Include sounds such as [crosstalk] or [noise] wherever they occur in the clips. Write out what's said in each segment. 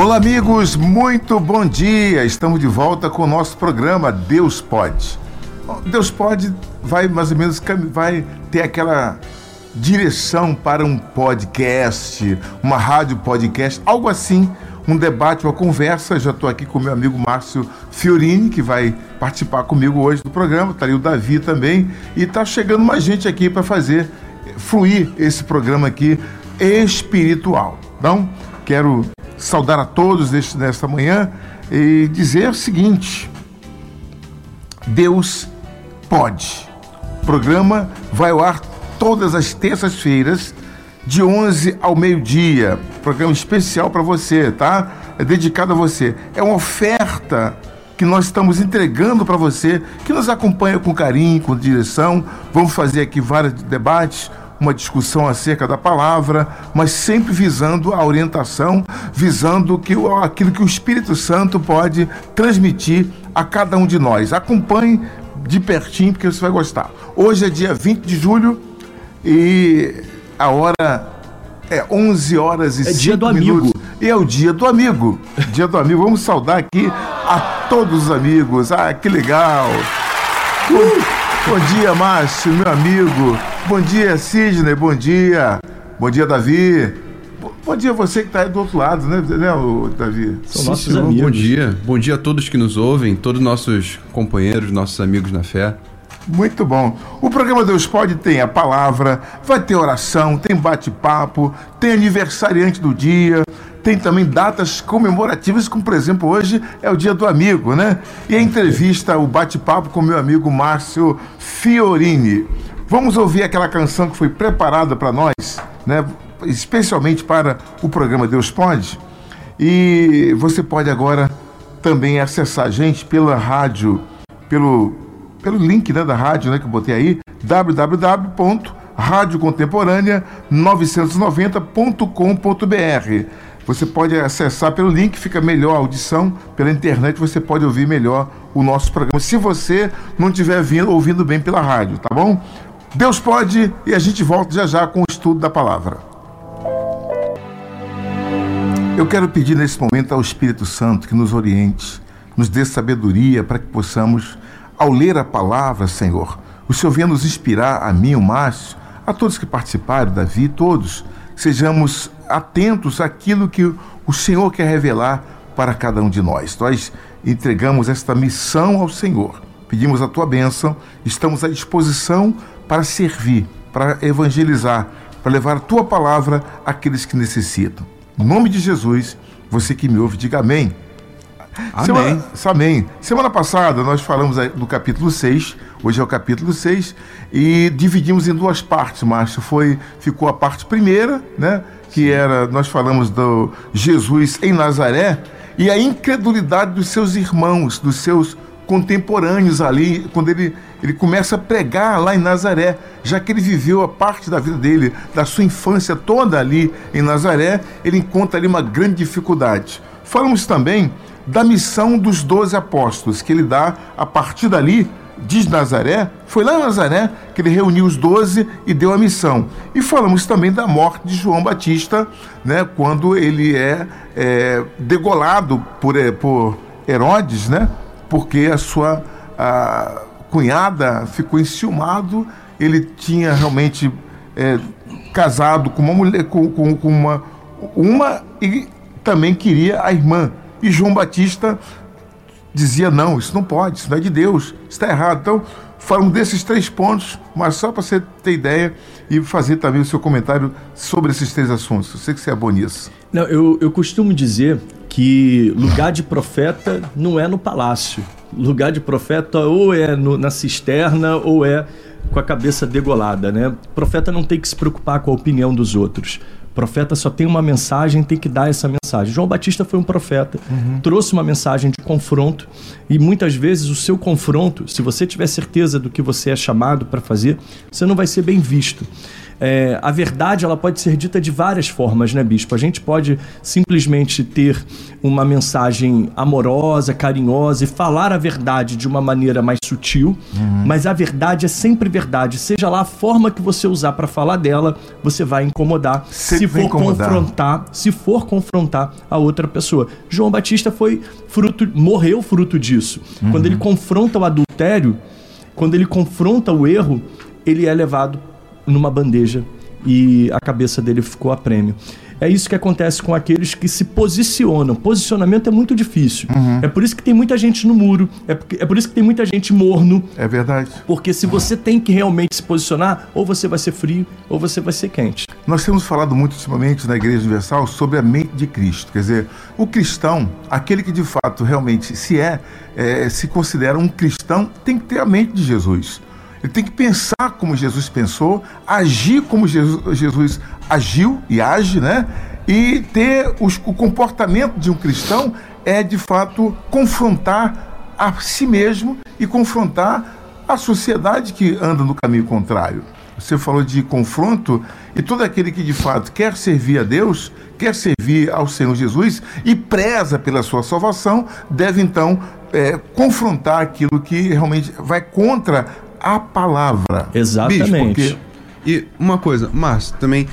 Olá, amigos, muito bom dia. Estamos de volta com o nosso programa Deus Pode. Deus Pode vai mais ou menos vai ter aquela direção para um podcast, uma rádio podcast, algo assim, um debate, uma conversa. Já estou aqui com meu amigo Márcio Fiorini, que vai participar comigo hoje do programa. Está ali o Davi também. E está chegando mais gente aqui para fazer fluir esse programa aqui espiritual. Então, quero saudar a todos neste, nesta manhã e dizer o seguinte: Deus pode. O programa vai ao ar todas as terças-feiras, de 11 ao meio-dia. Programa especial para você, tá? É dedicado a você. É uma oferta que nós estamos entregando para você, que nos acompanha com carinho, com direção. Vamos fazer aqui vários debates, uma discussão acerca da palavra, mas sempre visando a orientação, visando que, aquilo que o Espírito Santo pode transmitir a cada um de nós. Acompanhe de pertinho, porque você vai gostar. Hoje é dia 20 de julho e a hora é 11 horas e é 5 dia do minutos. amigo. E é o dia do amigo. [laughs] Dia do amigo. Vamos saudar aqui a todos os amigos. Ah, que legal. Uh! Bom dia, Márcio, meu amigo. Bom dia, Sidney. Bom dia. Bom dia, Davi. Bom dia você que está aí do outro lado, né, né Davi? São Sim, nossos senhor. amigos. Bom dia. Bom dia a todos que nos ouvem, todos nossos companheiros, nossos amigos na fé. Muito bom. O programa Deus Pode tem a palavra, vai ter oração, tem bate-papo, tem aniversariante do dia, tem também datas comemorativas, como por exemplo hoje é o Dia do Amigo, né? E a entrevista, o bate-papo com meu amigo Márcio Fiorini. Vamos ouvir aquela canção que foi preparada para nós, né? Especialmente para o programa Deus Pode. E você pode agora também acessar a gente pela rádio, pelo, pelo link né, da rádio né, que eu botei aí, www.radiocontemporânea990.com.br. Você pode acessar pelo link, fica melhor a audição. Pela internet você pode ouvir melhor o nosso programa. Se você não estiver vindo, ouvindo bem pela rádio, tá bom? Deus pode e a gente volta já já com o estudo da palavra. Eu quero pedir nesse momento ao Espírito Santo que nos oriente, nos dê sabedoria para que possamos, ao ler a palavra, Senhor, o Senhor venha nos inspirar, a mim, o Márcio, a todos que participaram, Davi, todos, sejamos atentos àquilo que o Senhor quer revelar para cada um de nós. Nós entregamos esta missão ao Senhor. Pedimos a tua bênção, estamos à disposição para servir, para evangelizar, para levar a tua palavra àqueles que necessitam. Em nome de Jesus, você que me ouve, diga amém. Amém. Semana, amém. Semana passada nós falamos do capítulo 6, hoje é o capítulo 6, e dividimos em duas partes, Márcio. Foi, ficou a parte primeira, né? Que era, nós falamos do Jesus em Nazaré, e a incredulidade dos seus irmãos, dos seus contemporâneos ali, quando ele, ele começa a pregar lá em Nazaré, já que ele viveu a parte da vida dele, da sua infância toda ali em Nazaré, ele encontra ali uma grande dificuldade. Falamos também da missão dos doze apóstolos, que ele dá a partir dali, diz Nazaré, foi lá em Nazaré que ele reuniu os doze e deu a missão. E falamos também da morte de João Batista, né, quando ele é, é degolado por, é, por Herodes, né, porque a sua a cunhada ficou enciumado, ele tinha realmente é, casado com uma mulher, com, com, com uma, uma e também queria a irmã. E João Batista dizia: não, isso não pode, isso não é de Deus, está errado. Então, falamos desses três pontos, mas só para você ter ideia e fazer também o seu comentário sobre esses três assuntos. Eu sei que você é bom nisso. Não, eu, eu costumo dizer que lugar de profeta não é no palácio. Lugar de profeta ou é no, na cisterna ou é com a cabeça degolada, né? O profeta não tem que se preocupar com a opinião dos outros profeta só tem uma mensagem, tem que dar essa mensagem. João Batista foi um profeta, uhum. trouxe uma mensagem de confronto e muitas vezes o seu confronto, se você tiver certeza do que você é chamado para fazer, você não vai ser bem visto. É, a verdade ela pode ser dita de várias formas, né, bispo? A gente pode simplesmente ter uma mensagem amorosa, carinhosa e falar a verdade de uma maneira mais sutil, uhum. mas a verdade é sempre verdade. Seja lá a forma que você usar para falar dela, você vai incomodar. se for incomodar. confrontar, se for confrontar a outra pessoa. João Batista foi fruto, morreu fruto disso. Uhum. Quando ele confronta o adultério, quando ele confronta o erro, ele é levado numa bandeja e a cabeça dele ficou a prêmio. É isso que acontece com aqueles que se posicionam. Posicionamento é muito difícil. Uhum. É por isso que tem muita gente no muro. É, porque, é por isso que tem muita gente morno. É verdade. Porque se você tem que realmente se posicionar, ou você vai ser frio, ou você vai ser quente. Nós temos falado muito ultimamente na Igreja Universal sobre a mente de Cristo. Quer dizer, o cristão, aquele que de fato realmente se é, é se considera um cristão, tem que ter a mente de Jesus. Ele tem que pensar como Jesus pensou, agir como Jesus, agiu e age, né? E ter os, o comportamento de um cristão é de fato confrontar a si mesmo e confrontar a sociedade que anda no caminho contrário. Você falou de confronto e todo aquele que de fato quer servir a Deus, quer servir ao Senhor Jesus e preza pela sua salvação, deve então é, confrontar aquilo que realmente vai contra a palavra. Exatamente. Bicho, porque... E uma coisa, Márcio, também.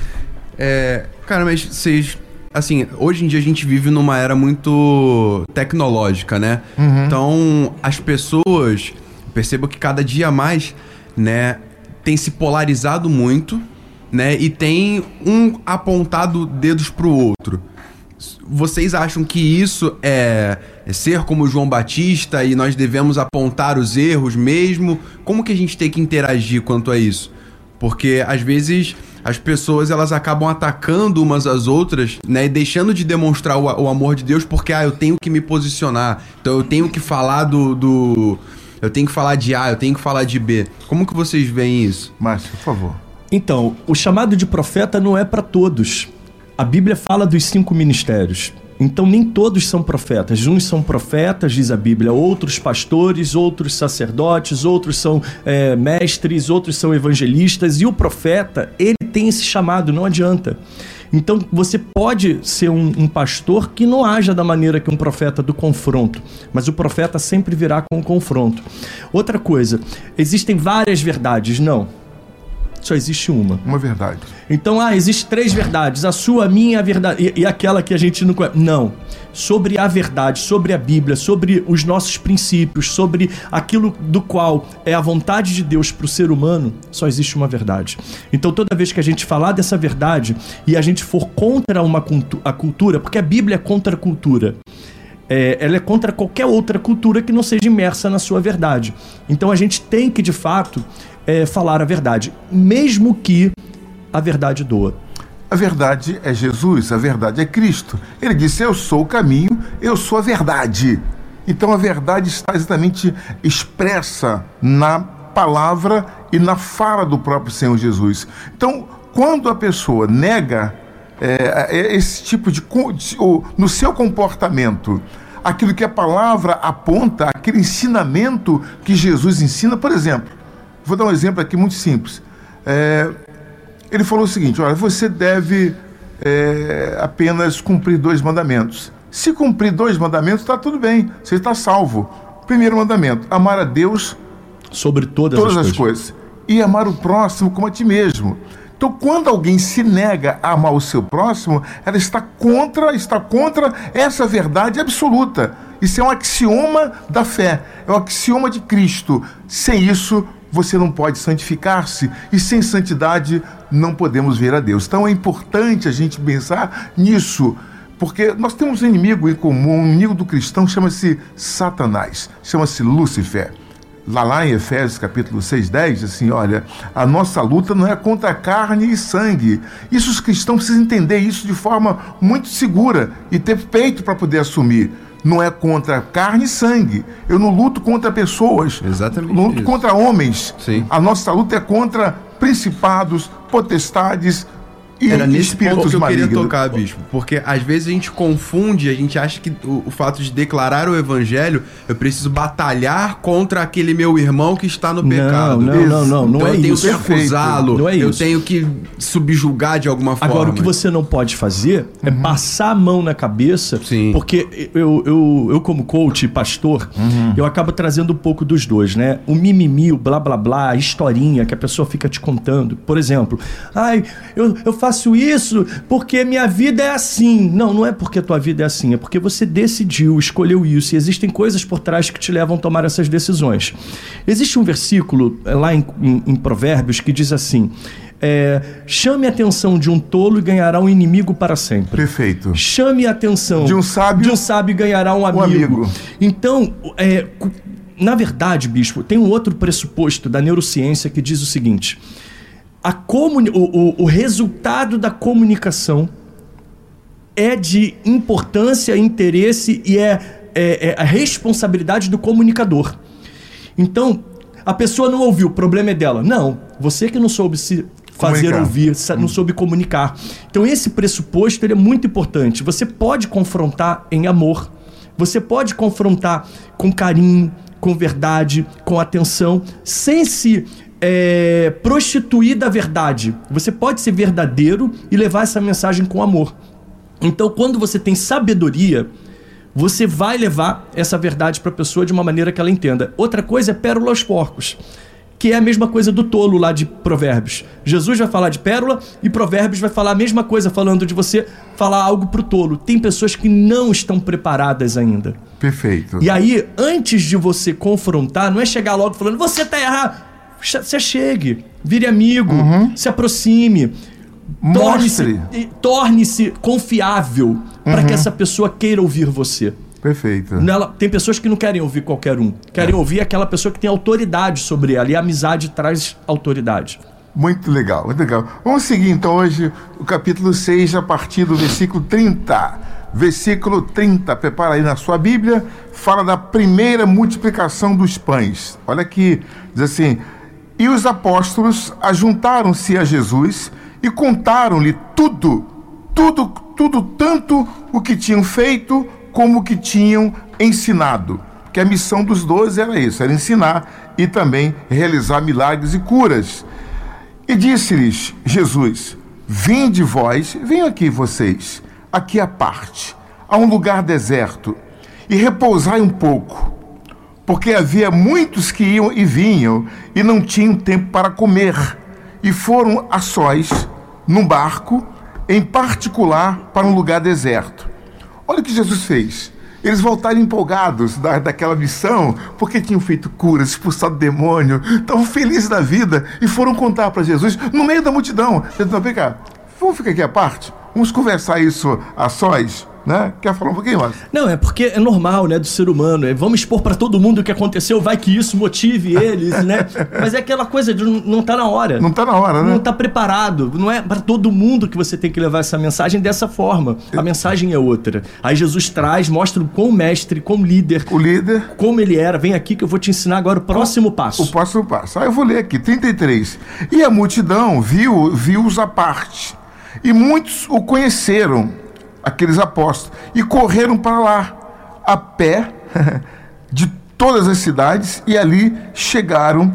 É, cara, mas vocês. Assim, hoje em dia a gente vive numa era muito tecnológica, né? Uhum. Então, as pessoas. Percebo que cada dia mais, né? Tem se polarizado muito, né? E tem um apontado dedos pro outro. Vocês acham que isso é, é, ser como João Batista e nós devemos apontar os erros mesmo? Como que a gente tem que interagir quanto a isso? Porque às vezes as pessoas elas acabam atacando umas às outras, né, e deixando de demonstrar o, o, amor de Deus porque ah, eu tenho que me posicionar. Então eu tenho que falar do, do eu tenho que falar de A, eu tenho que falar de B. Como que vocês veem isso? Márcio, por favor. Então, o chamado de profeta não é para todos. A Bíblia fala dos cinco ministérios. Então, nem todos são profetas. Uns são profetas, diz a Bíblia, outros pastores, outros sacerdotes, outros são é, mestres, outros são evangelistas. E o profeta, ele tem esse chamado, não adianta. Então, você pode ser um, um, pastor que não haja da maneira que um profeta do confronto, mas o profeta sempre virá com o confronto. Outra coisa, existem várias verdades? Não só existe uma. Uma verdade. Então, ah, existe três verdades. A sua, a minha, a verdade. E, e aquela que a gente não conhece. Não. Sobre a verdade, sobre a Bíblia, sobre os nossos princípios, sobre aquilo do qual é a vontade de Deus para o ser humano, só existe uma verdade. Então, toda vez que a gente falar dessa verdade e a gente for contra uma cultu a cultura, porque a Bíblia é contra a cultura. É, ela é contra qualquer outra cultura que não seja imersa na sua verdade. Então a gente tem que, de fato, é, falar a verdade, mesmo que a verdade doa. A verdade é Jesus, a verdade é Cristo. Ele disse: Eu sou o caminho, eu sou a verdade. Então a verdade está exatamente expressa na palavra e na fala do próprio Senhor Jesus. Então, quando a pessoa nega é, é esse tipo de, de, no seu comportamento aquilo que a palavra aponta, aquele ensinamento que Jesus ensina, por exemplo, Vou dar um exemplo aqui muito simples. É, ele falou o seguinte: olha, você deve é, apenas cumprir dois mandamentos. Se cumprir dois mandamentos, está tudo bem, você está salvo. Primeiro mandamento: amar a Deus sobre todas, todas as, as coisas. coisas. E amar o próximo como a ti mesmo. Então, quando alguém se nega a amar o seu próximo, ela está contra, está contra essa verdade absoluta. Isso é um axioma da fé, é um axioma de Cristo. Sem isso, você não pode santificar-se e sem santidade não podemos ver a Deus. Então é importante a gente pensar nisso, porque nós temos um inimigo em comum, um inimigo do cristão chama-se Satanás, chama-se Lúcifer. Lá, lá em Efésios capítulo 6, 10, assim, olha, a nossa luta não é contra carne e sangue. Isso os cristãos precisam entender isso de forma muito segura e ter peito para poder assumir não é contra carne e sangue. Eu não luto contra pessoas. Exatamente. Luto isso. contra homens. Sim. A nossa luta é contra principados, potestades, E Era nesse ponto que eu queria malignos. tocar, bispo. Porque às vezes a gente confunde, a gente acha que o, o fato de declarar o evangelho, eu preciso batalhar contra aquele meu irmão que está no Não, pecado. não, não, não, não então é eu tenho isso. que acusá-lo, Não é eu isso. tenho que subjugar de alguma forma. Agora, o que você não pode fazer é passar a mão na cabeça, Sim. porque eu, eu, eu como coach e pastor, eu acabo trazendo um pouco dos dois, né? O mimimi, o blá blá blá, a historinha que a pessoa fica te contando. Por exemplo, ai, eu, eu faço isso porque minha vida é assim. Não, não é porque a tua vida é assim, é porque você decidiu, escolheu isso, e existem coisas por trás que te levam a tomar essas decisões. Existe um versículo eh, lá em, em- em Provérbios que diz assim: é, chame a atenção de um tolo e ganhará um inimigo para sempre. Perfeito. Chame a atenção De um sábio- de um sábio e ganhará um amigo. amigo. Então, é, na verdade, bispo, tem um outro pressuposto da neurociência que diz o seguinte: a comuni- o, o- o resultado da comunicação é de importância, interesse e é, é- é a responsabilidade do comunicador. Então, a pessoa não ouviu, o problema é dela. Não, você que não soube se fazer Comunicar. ouvir, não soube comunicar. Então, esse pressuposto ele é muito importante. Você pode confrontar em amor, você pode confrontar com carinho, com verdade, com atenção, sem se é, prostituir da verdade. Você pode ser verdadeiro e levar essa mensagem com amor. Então, quando você tem sabedoria, você vai levar essa verdade para a pessoa de uma maneira que ela entenda. Outra coisa é pérola aos porcos, que é a mesma coisa do tolo lá de Provérbios. Jesus vai falar de pérola e Provérbios vai falar a mesma coisa, falando de você falar algo para o tolo. Tem pessoas que não estão preparadas ainda. Perfeito. E aí, antes de você confrontar, não é chegar logo falando, você tá errado. Che- Você chegue, vire amigo, se aproxime. Torne-se Mostre. torne-se confiável para que essa pessoa queira ouvir você. Perfeito. Nela, tem pessoas que não querem ouvir qualquer um. Querem ouvir aquela pessoa que tem autoridade sobre ela. E a amizade traz autoridade. Muito legal, muito legal. Vamos seguir então hoje o capítulo 6, a partir do versículo 30. Versículo 30, prepara aí na sua Bíblia, fala da primeira multiplicação dos pães. Olha aqui, diz assim: E os apóstolos ajuntaram-se a Jesus e contaram-lhe tudo, tudo, tudo, tanto o que tinham feito como o que tinham ensinado. Que a missão dos doze era isso, era ensinar e também realizar milagres e curas. E disse-lhes Jesus: Vinde vós, venham aqui vocês, aqui à parte, a um lugar deserto, e repousai um pouco, porque havia muitos que iam e vinham e não tinham tempo para comer, e foram a sós, num barco, em particular para um lugar deserto. Olha o que Jesus fez. Eles voltaram empolgados da, daquela missão, porque tinham feito curas, expulsado demônio, estavam felizes da vida e foram contar para Jesus no meio da multidão. Jesus, não, vem cá, vamos ficar aqui à parte, vamos conversar isso a sós, né? Quer falar um pouquinho mais? Não, é porque é normal, né, do ser humano. É, vamos expor pra todo mundo o que aconteceu, vai que isso motive [laughs] eles, né? Mas é aquela coisa de não, tá na hora. Não está na hora, né? Não tá preparado. Não é para todo mundo que você tem que levar essa mensagem dessa forma. A mensagem é outra. Aí Jesus traz, mostra o quão mestre, quão líder, O líder como ele era. Vem aqui que eu vou te ensinar agora o próximo passo. O próximo passo. Aí eu vou ler aqui, 33. E a multidão viu, viu-os à parte. E muitos o conheceram, aqueles apóstolos, e correram para lá, a pé, [laughs] de todas as cidades, e ali chegaram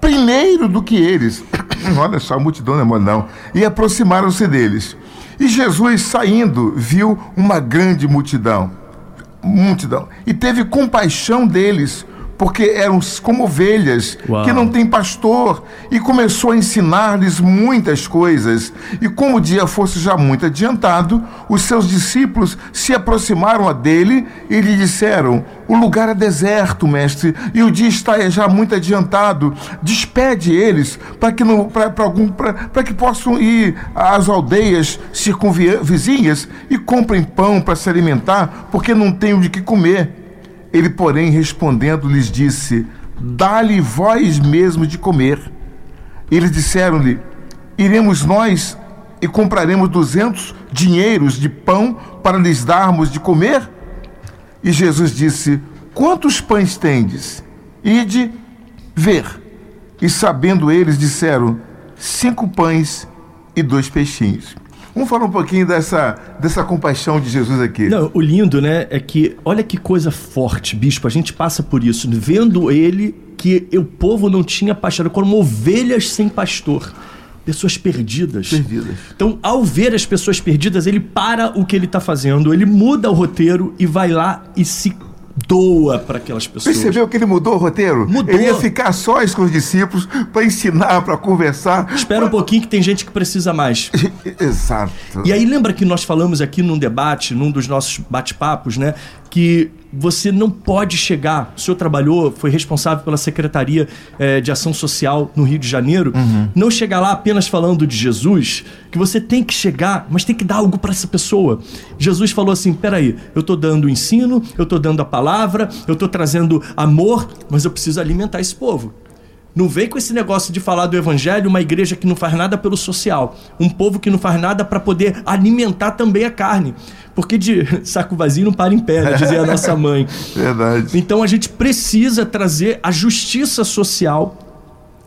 primeiro do que eles. [coughs] Olha só, a multidão não é mole, não. E aproximaram-se deles. E Jesus, saindo, viu uma grande multidão multidão e teve compaixão deles, porque eram como ovelhas Uau. que não têm pastor, e começou a ensinar-lhes muitas coisas. E como o dia fosse já muito adiantado, os seus discípulos se aproximaram a dele e lhe disseram: O lugar é deserto, mestre, e o dia está já muito adiantado. Despede eles para que não para algum para que possam ir às aldeias circunvizinhas e comprem pão para se alimentar, porque não têm de que comer. Ele, porém, respondendo, lhes disse: Dá-lhe vós mesmo de comer. Eles disseram-lhe: Iremos nós e compraremos duzentos dinheiros de pão para lhes darmos de comer? E Jesus disse: Quantos pães tendes? Ide ver. E sabendo eles, disseram: Cinco pães e dois peixinhos. Vamos falar um pouquinho dessa, dessa compaixão de Jesus aqui. Não, o lindo, né, é que olha que coisa forte, bispo. A gente passa por isso, vendo ele que o povo não tinha pastor, como ovelhas sem pastor. Pessoas perdidas. Perdidas. Então, ao ver as pessoas perdidas, ele para o que ele está fazendo, ele muda o roteiro e vai lá e se doa para aquelas pessoas. Percebeu que ele mudou o roteiro? Mudou. Ele ia ficar sós com os discípulos para ensinar, para conversar. Espera um pouquinho que tem gente que precisa mais. [laughs] Exato. E aí lembra que nós falamos aqui num debate, num dos nossos bate-papos, né? Que você não pode chegar. O senhor trabalhou, foi responsável pela Secretaria eh, de Ação Social no Rio de Janeiro. Não chegar lá apenas falando de Jesus, que você tem que chegar, mas tem que dar algo para essa pessoa. Jesus falou assim: peraí, eu tô dando o ensino, eu tô dando a palavra, eu tô trazendo amor, mas eu preciso alimentar esse povo. Não vem com esse negócio de falar do evangelho uma igreja que não faz nada pelo social, um povo que não faz nada para poder alimentar também a carne. Porque de [laughs] saco vazio não para em pé, né? dizia a nossa [laughs] mãe. Verdade. Então a gente precisa trazer a justiça social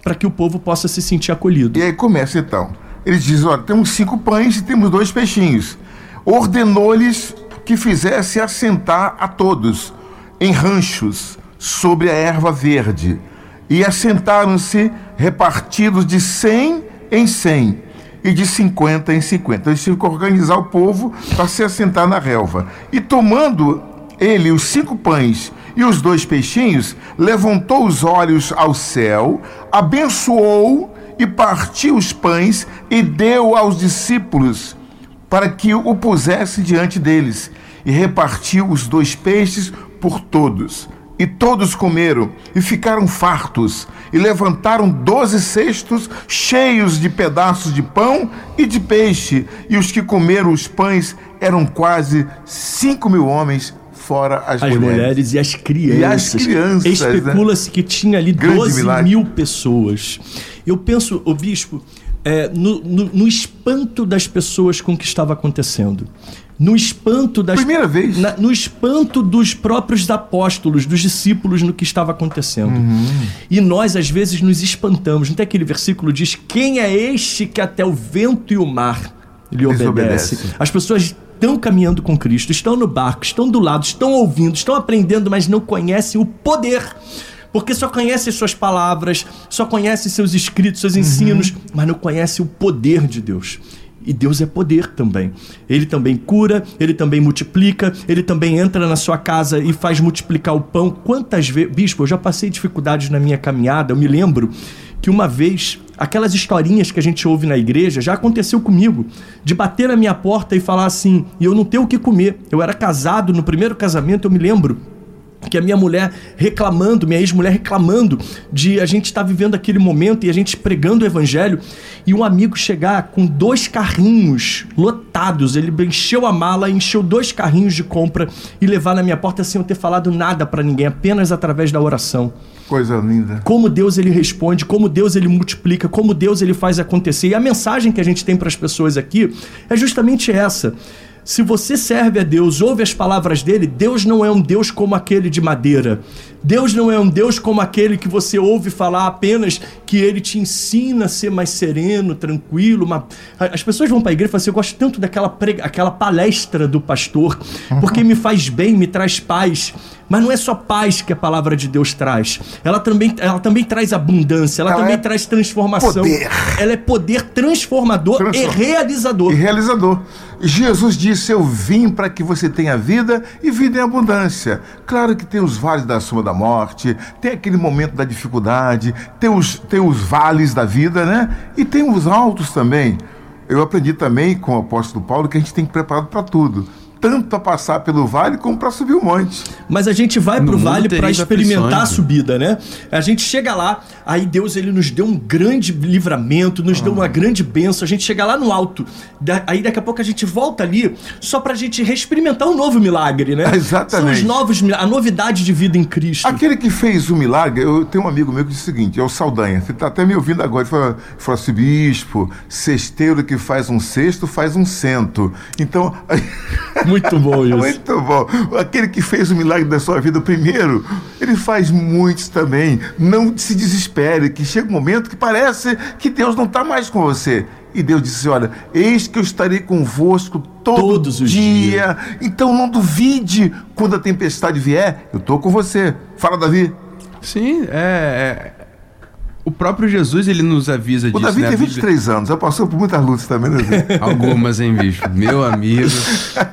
para que o povo possa se sentir acolhido. E aí começa então. Ele diz: olha, temos cinco pães e temos dois peixinhos. Ordenou-lhes que fizesse assentar a todos em ranchos sobre a erva verde. E assentaram-se repartidos de cem em cem e de cinquenta em cinquenta. Eles tinham que organizar o povo para se assentar na relva. E tomando ele os cinco pães e os dois peixinhos, levantou os olhos ao céu, abençoou e partiu os pães e deu aos discípulos para que o pusesse diante deles, e repartiu os dois peixes por todos. E todos comeram e ficaram fartos, e levantaram doze cestos cheios de pedaços de pão e de peixe, e os que comeram os pães eram quase cinco mil homens, fora as, As mulheres. mulheres. e as crianças. E as crianças, né? Especula-se que tinha ali Grande 12 milagre. mil pessoas. Eu penso, o bispo, é, no, no- no espanto das pessoas com o que estava acontecendo. No espanto das. Primeira vez. na- no espanto dos próprios apóstolos, dos discípulos no que estava acontecendo. Uhum. E nós, às vezes, nos espantamos. Não tem aquele versículo diz: Quem é este que até o vento e o mar lhe obedece? obedece. As pessoas estão caminhando com Cristo, estão no barco, estão do lado, estão ouvindo, estão aprendendo, mas não conhecem o poder. Porque só conhecem suas palavras, só conhecem seus escritos, seus ensinos, mas não conhecem o poder de Deus. E Deus é poder também. Ele também cura, ele também multiplica, ele também entra na sua casa e faz multiplicar o pão. Quantas vezes, bispo, eu já passei dificuldades na minha caminhada, eu me lembro que uma vez, aquelas historinhas que a gente ouve na igreja, já aconteceu comigo, de bater na minha porta e falar assim, e eu não ter o que comer. Eu era casado, no primeiro casamento, eu me lembro que a minha mulher reclamando, minha ex-mulher reclamando de a gente estar vivendo aquele momento e a gente pregando o evangelho e um amigo chegar com dois carrinhos lotados, ele encheu a mala, encheu dois carrinhos de compra e levar na minha porta sem eu ter falado nada para ninguém, apenas através da oração Coisa linda. como Deus ele responde, como Deus ele multiplica, como Deus ele faz acontecer. E a mensagem que a gente tem para as pessoas aqui é justamente essa. Se você serve a Deus, ouve as palavras dele, Deus não é um Deus como aquele de madeira. Deus não é um Deus como aquele que você ouve falar apenas que ele te ensina a ser mais sereno, tranquilo. Uma... As pessoas vão para a igreja e falam assim: Eu gosto tanto daquela prega... aquela palestra do pastor, porque me faz bem, me traz paz. Mas não é só paz que a palavra de Deus traz. Ela também, ela também traz abundância, ela, Ela também é traz transformação. poder. Ela é poder transformador Transform- e realizador. E realizador. Jesus disse: Eu vim para que você tenha vida e vida em abundância. Claro que tem os vales da sombra da morte, tem aquele momento da dificuldade, tem os, tem os vales da vida, né? E tem os altos também. Eu aprendi também com o apóstolo Paulo que a gente tem que preparar para tudo. Tanto para passar pelo vale como para subir o monte. Mas a gente vai pro vale para experimentar a aflições. subida, né? A gente chega lá, aí Deus ele nos deu um grande livramento, nos deu uma grande bênção. A gente chega lá no alto, da- aí daqui a pouco a gente volta ali só pra gente experimentar um novo milagre, né? [laughs] Exatamente. São os novos, a novidade de vida em Cristo. Aquele que fez o milagre, eu tenho um amigo meu que diz o seguinte, é o Saldanha, ele está até me ouvindo agora, ele falou, falou assim, bispo, cesteiro que faz um cesto, faz um cento. Então, [laughs] Muito bom isso. muito bom. Aquele que fez o milagre da sua vida primeiro, ele faz muitos também. Não se desespere, que chega um momento que parece que Deus não está mais com você. E Deus disse: Olha, eis que eu estarei convosco todo Todos os dia. Então não duvide quando a tempestade vier, eu estou com você. Fala, Davi. Sim, é, é- O próprio Jesus, ele nos avisa O disso, Davi né? Tem Bíblia- 23 anos, já passou por muitas lutas também, né? [laughs] Algumas, hein, bicho? Meu amigo.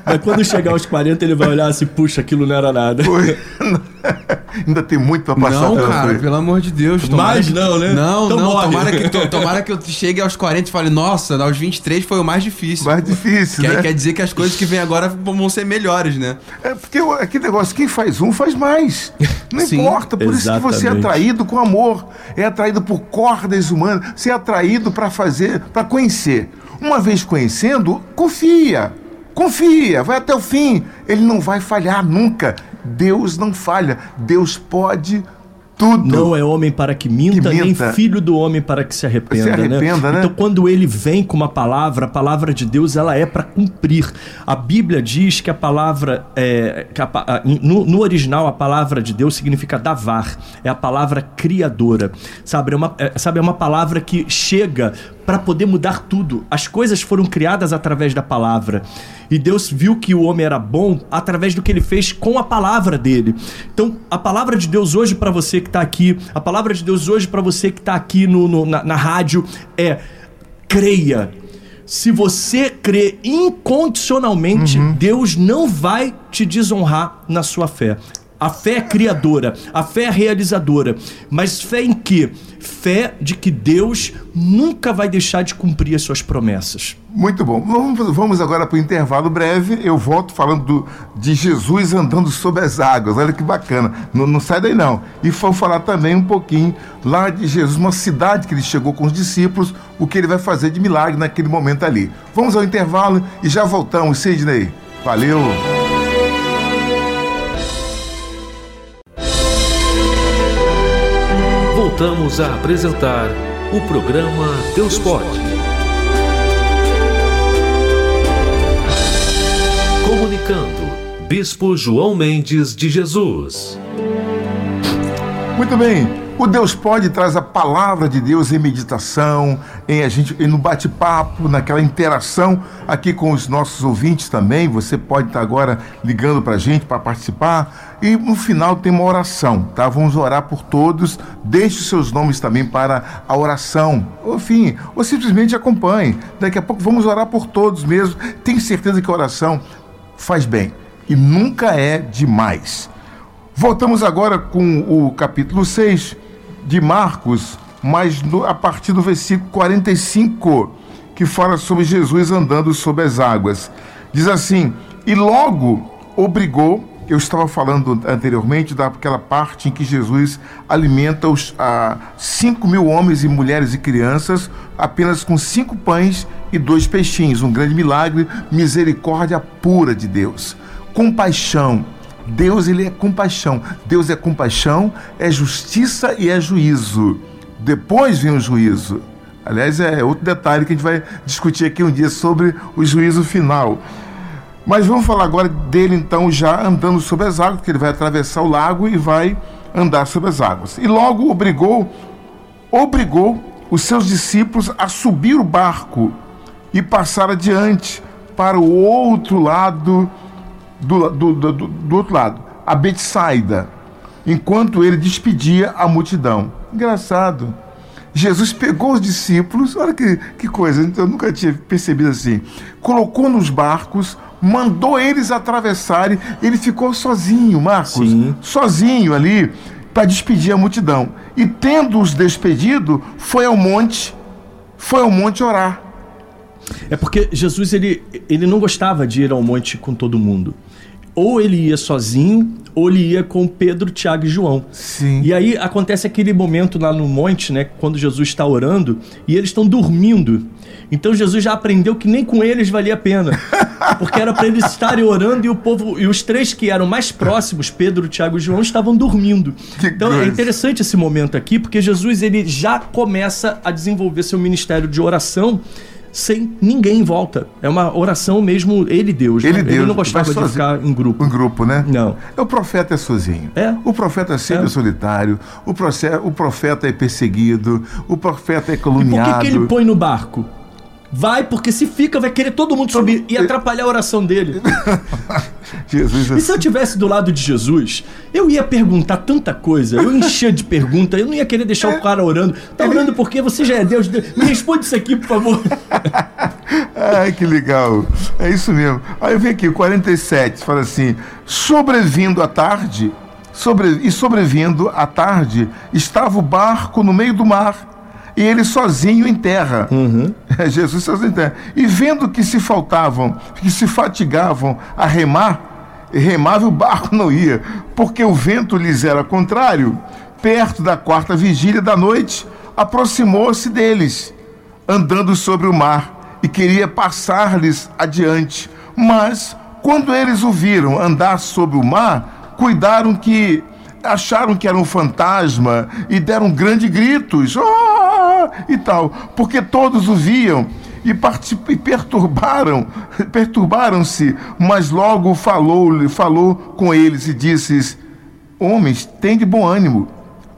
Mas quando chegar aos 40, ele vai olhar assim, puxa, aquilo não era nada. Foi. [laughs] [laughs] Ainda tem muito pra passar Não, cara, frente. pelo amor de Deus. Mais que- não, né? Não, Então não. morre. Tomara que, [laughs] to- tomara que eu chegue aos 40 e fale, nossa, aos 23 foi o mais difícil. Mais difícil, Quer, né? quer dizer que as coisas que vêm agora vão ser melhores, né? É porque aquele negócio, quem faz um faz mais. Não [laughs] Sim, importa, por isso que você é exatamente. atraído com amor, é atraído por cordas humanas, você é atraído para fazer, para conhecer. Uma vez conhecendo, confia. Confia, vai até o fim. Ele não vai falhar nunca. Deus não falha. Deus pode tudo. Não é homem para que minta, Que nem minta. filho do homem para que se arrependa. Se arrependa, né? Então, quando ele vem com uma palavra, a palavra de Deus ela é para cumprir. A Bíblia diz que a palavra, é, a- no, no original, a palavra de Deus significa davar, é a palavra criadora. Sabe, é uma, é, sabe, é uma palavra que chega para poder mudar tudo. As coisas foram criadas através da palavra. E Deus viu que o homem era bom através do que ele fez com a palavra dele. Então, a palavra de Deus hoje para você que está aqui, a palavra de Deus hoje para você que está aqui no, no- na, na rádio é: creia. Se você crê incondicionalmente, Deus não vai te desonrar na sua fé. A fé é criadora, a fé é realizadora. Mas fé em quê? Fé de que Deus nunca vai deixar de cumprir as suas promessas. Muito bom. Vamos, agora para o intervalo breve. Eu volto falando do- de Jesus andando sobre as águas. Olha que bacana. Não, não sai daí não. E vamos falar também um pouquinho lá de Jesus, uma cidade que ele chegou com os discípulos, o que ele vai fazer de milagre naquele momento ali. Vamos ao intervalo e já voltamos, Sidney. Valeu. Voltamos a apresentar o programa Deus Pode. Comunicando, Bispo João Mendes de Jesus. Muito bem. O Deus pode traz a palavra de Deus em meditação, em a gente em no bate-papo, naquela interação aqui com os nossos ouvintes também. Você pode estar agora ligando para a gente para participar. E no final tem uma oração, tá? Vamos orar por todos. Deixe os seus nomes também para a oração. Enfim, ou simplesmente acompanhe. Daqui a pouco vamos orar por todos mesmo. Tenho certeza que a oração faz bem e nunca é demais. Voltamos agora com o capítulo 6 de Marcos, mas no- a partir do versículo 45, que fala sobre Jesus andando sobre as águas. Diz assim: E logo obrigou, eu estava falando anteriormente daquela parte em que Jesus alimenta os ah, 5 mil homens e mulheres e crianças apenas com cinco pães e dois peixinhos. Um grande milagre, misericórdia pura de Deus. Compaixão, Deus ele é compaixão. Deus é compaixão, é justiça e é juízo. Depois vem o juízo. Aliás, é outro detalhe que a gente vai discutir aqui um dia sobre o juízo final. Mas vamos falar agora dele então já andando sobre as águas, porque ele vai atravessar o lago e vai andar sobre as águas. E logo obrigou, obrigou os seus discípulos a subir o barco e passar adiante para o outro lado do, do, do, do- do outro lado, a Betsaida, enquanto ele despedia a multidão. Engraçado. Jesus pegou os discípulos, olha que, que coisa, eu nunca tinha percebido assim. Colocou nos barcos, mandou eles atravessarem, ele ficou sozinho, Marcos, Sim. sozinho ali, para despedir a multidão. E tendo-os despedido, foi ao monte, foi ao monte orar. É porque Jesus ele, ele não gostava de ir ao monte com todo mundo. Ou ele ia sozinho, ou ele ia com Pedro, Tiago e João. Sim. E aí acontece aquele momento lá no monte, né, quando Jesus está orando e eles estão dormindo. Então Jesus já aprendeu que nem com eles valia a pena, [laughs] porque era para eles estarem orando e o povo e os três que eram mais próximos, Pedro, Tiago e João, estavam dormindo. Que então é coisa. interessante esse momento aqui, porque Jesus ele já começa a desenvolver seu ministério de oração sem ninguém em volta. É uma oração mesmo ele Deus. né? Ele Deus, não gostava de ficar em grupo. Um grupo, né? Não. O profeta é sozinho. É. O profeta é sempre É. solitário. O, o profeta é perseguido. O profeta é E por caluniado. que, que ele põe no barco? Vai, porque se fica, vai querer todo mundo subir e atrapalhar a oração dele. [laughs] Jesus E se eu tivesse do lado de Jesus, eu ia perguntar tanta coisa, eu enchia de pergunta, eu não ia querer deixar o cara orando. Tá orando porque você já é Deus. Me responde isso aqui, por favor. [laughs] Ai, que legal. É isso mesmo. Aí eu vi aqui, 47, fala assim: sobrevindo à tarde, sobre, e sobrevindo à tarde, estava o barco no meio do mar. E ele sozinho em terra. [laughs] Jesus sozinho em terra. E vendo que se faltavam, que se fatigavam a remar, remava o barco não ia, porque o vento lhes era contrário. Perto da quarta vigília da noite, aproximou-se deles, andando sobre o mar, e queria passar-lhes adiante. Mas, quando eles o viram andar sobre o mar, cuidaram que acharam que era um fantasma e deram grandes gritos "Ah!" E tal, porque todos o viam e, e perturbaram, [laughs] perturbaram-se, mas logo falou, falou com eles e disse: Homens, tem de bom ânimo,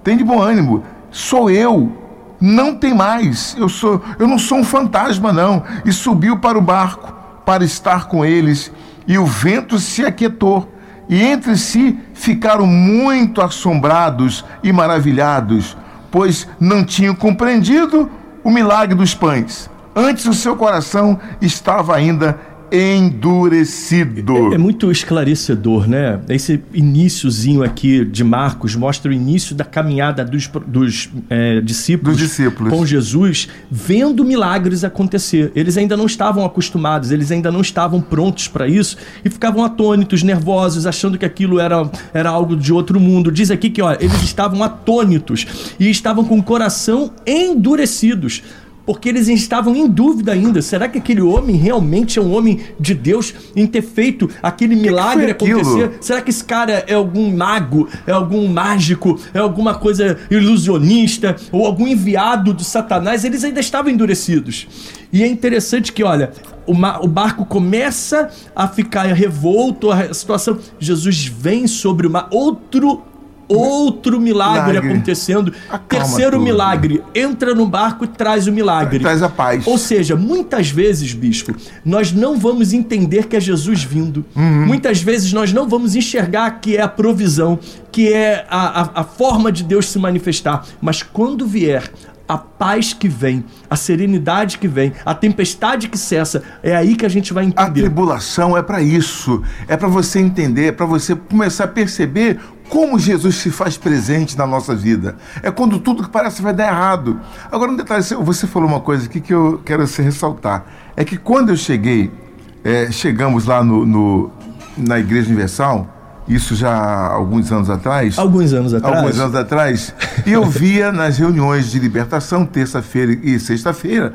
tem de bom ânimo, sou eu, não tem mais, eu sou, eu não sou um fantasma não. E subiu para o barco para estar com eles, e o vento se aquietou. E entre si ficaram muito assombrados e maravilhados, pois não tinham compreendido o milagre dos pães. Antes o seu coração estava ainda endurecido. É muito esclarecedor, né? Esse iníciozinho aqui de Marcos mostra o início da caminhada dos, dos, é, discípulos, Dos discípulos. com Jesus, vendo milagres acontecer. Eles ainda não estavam acostumados, eles ainda não estavam prontos para isso e ficavam atônitos, nervosos, achando que aquilo era, era algo de outro mundo. Diz aqui que ó, eles estavam atônitos e estavam com o coração endurecidos. Porque eles estavam em dúvida ainda. Será que aquele homem realmente é um homem de Deus em ter feito aquele milagre foi aquilo? acontecer? Será que esse cara é algum mago, é algum mágico, é alguma coisa ilusionista ou algum enviado de Satanás? Eles ainda estavam endurecidos. E é interessante que, olha, o barco começa a ficar revolto, a situação. Jesus vem sobre o mar. Outro. Outro milagre, Milagre. acontecendo. Acalma Terceiro tudo. milagre. Entra no barco e traz o milagre. Traz a paz. Ou seja, muitas vezes, bispo, nós não vamos entender que é Jesus vindo. Uhum. Muitas vezes nós não vamos enxergar que é a provisão, que é a, a, a forma de Deus se manifestar. Mas quando vier a paz que vem, a serenidade que vem, a tempestade que cessa, é aí que a gente vai A entender. tribulação é para isso. É para você entender, é para você começar a perceber como Jesus se faz presente na nossa vida. É quando tudo que parece vai dar errado. Agora, um detalhe, você falou uma coisa aqui que eu quero se ressaltar. É que quando eu cheguei, é, chegamos lá no, no- na Igreja Universal, isso já há alguns anos atrás. Alguns anos atrás. Alguns anos atrás, e eu via nas reuniões de libertação, terça-feira e sexta-feira,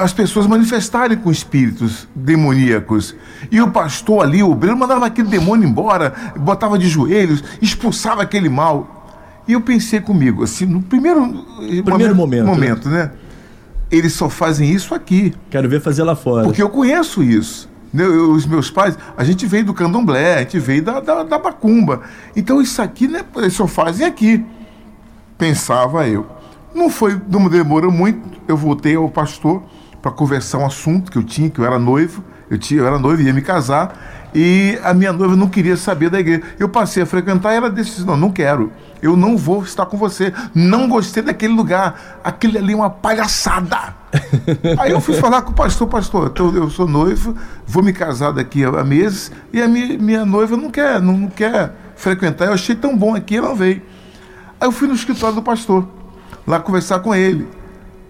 as pessoas manifestarem com espíritos demoníacos. E o pastor ali, o obreiro, mandava aquele demônio embora, botava de joelhos, expulsava aquele mal. E eu pensei comigo, assim, no primeiro, Primeiro momento, momento né? Eles só fazem isso aqui. Quero ver fazer lá fora. Porque eu conheço isso. né? Eu- os meus pais, a gente veio do candomblé, a gente veio da, da, da macumba. Então isso aqui, né, eles só fazem aqui. Pensava eu. Não foi, não demorou muito, eu voltei ao pastor para conversar um assunto que eu tinha, que eu era noivo, eu, tinha, eu era noivo e ia me casar, e a minha noiva não queria saber da igreja. Eu passei a frequentar e ela disse: Não, não quero, eu não vou estar com você, não gostei daquele lugar, aquele ali é uma palhaçada. [laughs] Aí eu fui falar com o pastor, pastor, então eu sou noivo, vou me casar daqui a meses, e a minha, minha noiva não quer, não, não quer frequentar, eu achei tão bom aqui, ela veio. Aí eu fui no escritório do pastor, lá conversar com ele.